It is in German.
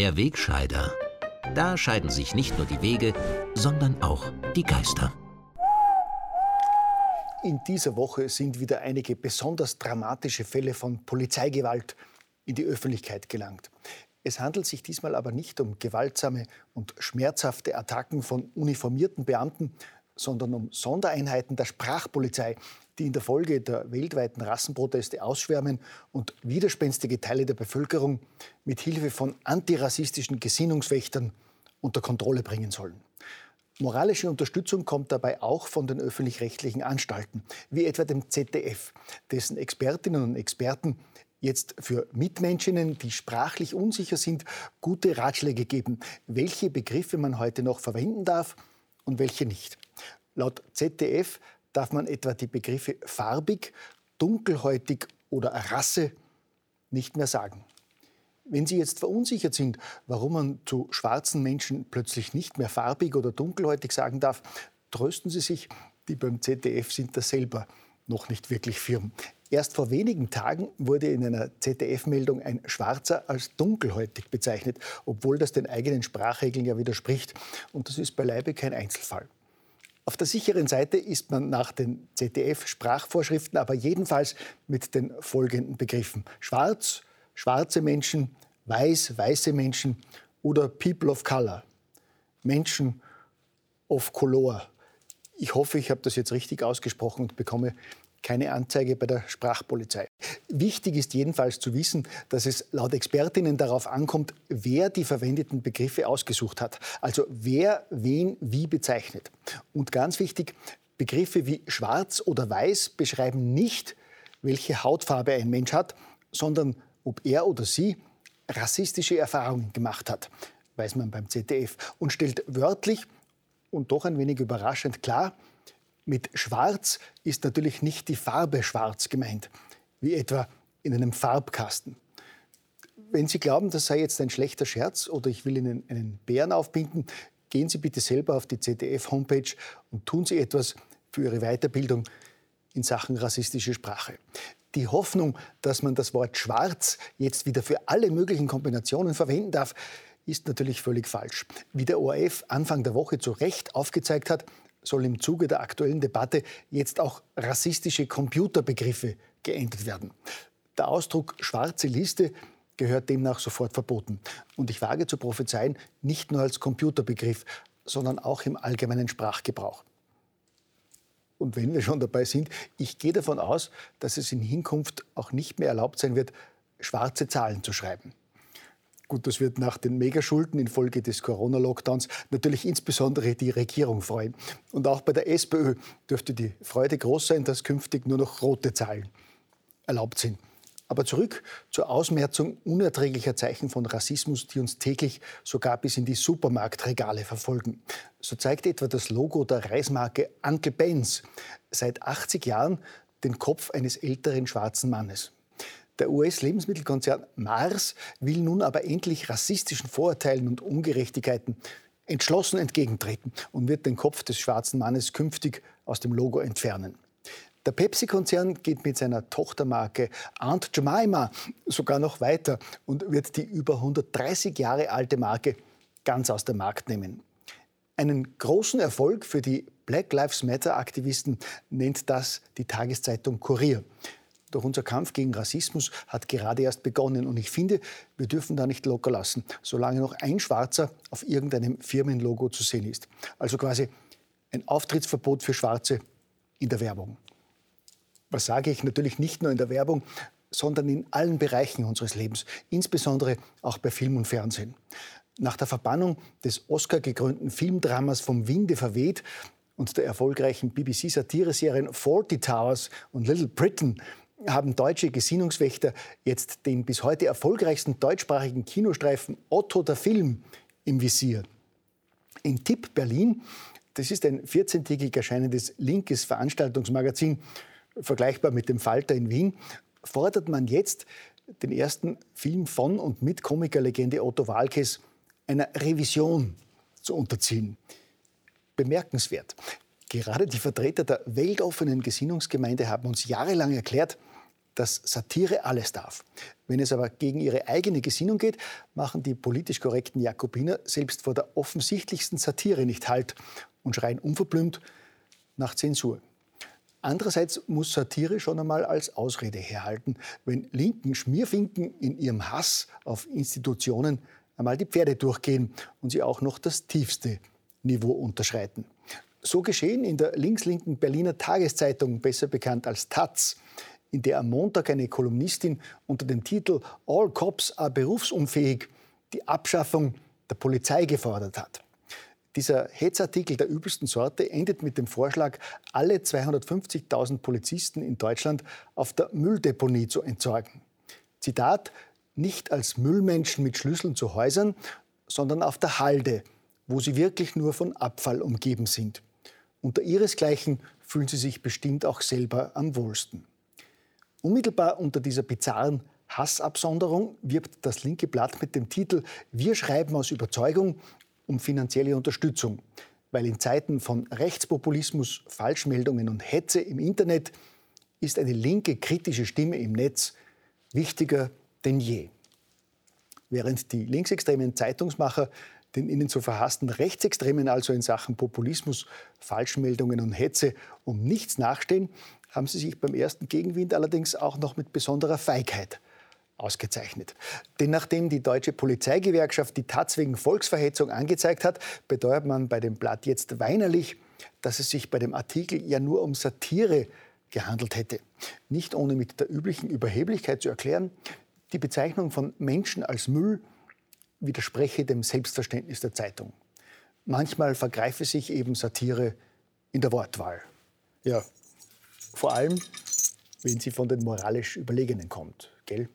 Der Wegscheider. Da scheiden sich nicht nur die Wege, sondern auch die Geister. In dieser Woche sind wieder einige besonders dramatische Fälle von Polizeigewalt in die Öffentlichkeit gelangt. Es handelt sich diesmal aber nicht um gewaltsame und schmerzhafte Attacken von uniformierten Beamten, sondern um Sondereinheiten der Sprachpolizei, die in der Folge der weltweiten Rassenproteste ausschwärmen und widerspenstige Teile der Bevölkerung mit Hilfe von antirassistischen Gesinnungswächtern unter Kontrolle bringen sollen. Moralische Unterstützung kommt dabei auch von den öffentlich-rechtlichen Anstalten, wie etwa dem ZDF, dessen Expertinnen und Experten jetzt für Mitmenschinnen, die sprachlich unsicher sind, gute Ratschläge geben, welche Begriffe man heute noch verwenden darf und welche nicht. Laut ZDF darf man etwa die Begriffe farbig, dunkelhäutig oder Rasse nicht mehr sagen. Wenn Sie jetzt verunsichert sind, warum man zu schwarzen Menschen plötzlich nicht mehr farbig oder dunkelhäutig sagen darf, trösten Sie sich, die beim ZDF sind da selber noch nicht wirklich firm. Erst vor wenigen Tagen wurde in einer ZDF-Meldung ein Schwarzer als dunkelhäutig bezeichnet, obwohl das den eigenen Sprachregeln ja widerspricht. Und das ist beileibe kein Einzelfall. Auf der sicheren Seite ist man nach den ZDF-Sprachvorschriften aber jedenfalls mit den folgenden Begriffen. Schwarz, schwarze Menschen, weiß, weiße Menschen oder People of Color. Menschen of Color. Ich hoffe, ich habe das jetzt richtig ausgesprochen und bekomme keine Anzeige bei der Sprachpolizei. Wichtig ist jedenfalls zu wissen, dass es laut Expertinnen darauf ankommt, wer die verwendeten Begriffe ausgesucht hat. Also wer wen wie bezeichnet. Und ganz wichtig, Begriffe wie schwarz oder weiß beschreiben nicht, welche Hautfarbe ein Mensch hat, sondern ob er oder sie rassistische Erfahrungen gemacht hat, weiß man beim ZDF, und stellt wörtlich und doch ein wenig überraschend klar, mit Schwarz ist natürlich nicht die Farbe Schwarz gemeint, wie etwa in einem Farbkasten. Wenn Sie glauben, das sei jetzt ein schlechter Scherz oder ich will Ihnen einen Bären aufbinden, gehen Sie bitte selber auf die ZDF-Homepage und tun Sie etwas für Ihre Weiterbildung in Sachen rassistische Sprache. Die Hoffnung, dass man das Wort schwarz jetzt wieder für alle möglichen Kombinationen verwenden darf, ist natürlich völlig falsch. Wie der ORF Anfang der Woche zu Recht aufgezeigt hat, soll im Zuge der aktuellen Debatte jetzt auch rassistische Computerbegriffe geändert werden. Der Ausdruck schwarze Liste gehört demnach sofort verboten. Und ich wage zu prophezeien, nicht nur als Computerbegriff, sondern auch im allgemeinen Sprachgebrauch. Und wenn wir schon dabei sind, ich gehe davon aus, dass es in Hinkunft auch nicht mehr erlaubt sein wird, schwarze Zahlen zu schreiben. Gut, das wird nach den Megaschulden infolge des Corona-Lockdowns natürlich insbesondere die Regierung freuen. Und auch bei der SPÖ dürfte die Freude groß sein, dass künftig nur noch rote Zahlen erlaubt sind. Aber zurück zur Ausmerzung unerträglicher Zeichen von Rassismus, die uns täglich sogar bis in die Supermarktregale verfolgen. So zeigt etwa das Logo der Reismarke Uncle Benz seit 80 Jahren den Kopf eines älteren schwarzen Mannes. Der US-Lebensmittelkonzern Mars will nun aber endlich rassistischen Vorurteilen und Ungerechtigkeiten entschlossen entgegentreten und wird den Kopf des schwarzen Mannes künftig aus dem Logo entfernen. Der Pepsi-Konzern geht mit seiner Tochtermarke Aunt Jemima sogar noch weiter und wird die über 130 Jahre alte Marke ganz aus dem Markt nehmen. Einen großen Erfolg für die Black Lives Matter-Aktivisten nennt das die Tageszeitung Kurier. Doch unser Kampf gegen Rassismus hat gerade erst begonnen. Und ich finde, wir dürfen da nicht locker lassen, solange noch ein Schwarzer auf irgendeinem Firmenlogo zu sehen ist. Also quasi ein Auftrittsverbot für Schwarze in der Werbung. Was sage ich? Natürlich nicht nur in der Werbung, sondern in allen Bereichen unseres Lebens, insbesondere auch bei Film und Fernsehen. Nach der Verbannung des Oscar-gekrönten Filmdramas Vom Winde verweht und der erfolgreichen BBC-Satireserien Forty Towers und Little Britain haben deutsche Gesinnungswächter jetzt den bis heute erfolgreichsten deutschsprachigen Kinostreifen Otto der Film im Visier. In Tipp Berlin, das ist ein 14-tägig erscheinendes linkes Veranstaltungsmagazin, vergleichbar mit dem Falter in Wien, fordert man jetzt den ersten Film von und mit Komikerlegende Otto Walkes einer Revision zu unterziehen. Bemerkenswert. Gerade die Vertreter der weltoffenen Gesinnungsgemeinde haben uns jahrelang erklärt, dass Satire alles darf. Wenn es aber gegen ihre eigene Gesinnung geht, machen die politisch korrekten Jakobiner selbst vor der offensichtlichsten Satire nicht Halt und schreien unverblümt nach Zensur. Andererseits muss Satire schon einmal als Ausrede herhalten, wenn linken Schmierfinken in ihrem Hass auf Institutionen einmal die Pferde durchgehen und sie auch noch das tiefste Niveau unterschreiten. So geschehen in der linkslinken Berliner Tageszeitung, besser bekannt als Taz, in der am Montag eine Kolumnistin unter dem Titel All Cops are berufsunfähig die Abschaffung der Polizei gefordert hat. Dieser Hetzartikel der übelsten Sorte endet mit dem Vorschlag, alle 250.000 Polizisten in Deutschland auf der Mülldeponie zu entsorgen. Zitat, nicht als Müllmenschen mit Schlüsseln zu Häusern, sondern auf der Halde, wo sie wirklich nur von Abfall umgeben sind. Unter ihresgleichen fühlen sie sich bestimmt auch selber am wohlsten. Unmittelbar unter dieser bizarren Hassabsonderung wirbt das linke Blatt mit dem Titel Wir schreiben aus Überzeugung um finanzielle Unterstützung, weil in Zeiten von Rechtspopulismus, Falschmeldungen und Hetze im Internet ist eine linke kritische Stimme im Netz wichtiger denn je. Während die linksextremen Zeitungsmacher den ihnen so verhassten Rechtsextremen also in Sachen Populismus, Falschmeldungen und Hetze um nichts nachstehen, haben sie sich beim ersten Gegenwind allerdings auch noch mit besonderer Feigheit ausgezeichnet. Denn nachdem die deutsche Polizeigewerkschaft die Taz wegen Volksverhetzung angezeigt hat, beteuert man bei dem Blatt jetzt weinerlich, dass es sich bei dem Artikel ja nur um Satire gehandelt hätte. Nicht ohne mit der üblichen Überheblichkeit zu erklären, die Bezeichnung von Menschen als Müll widerspreche dem Selbstverständnis der Zeitung. Manchmal vergreife sich eben Satire in der Wortwahl. Ja, vor allem, wenn sie von den moralisch Überlegenen kommt, gell?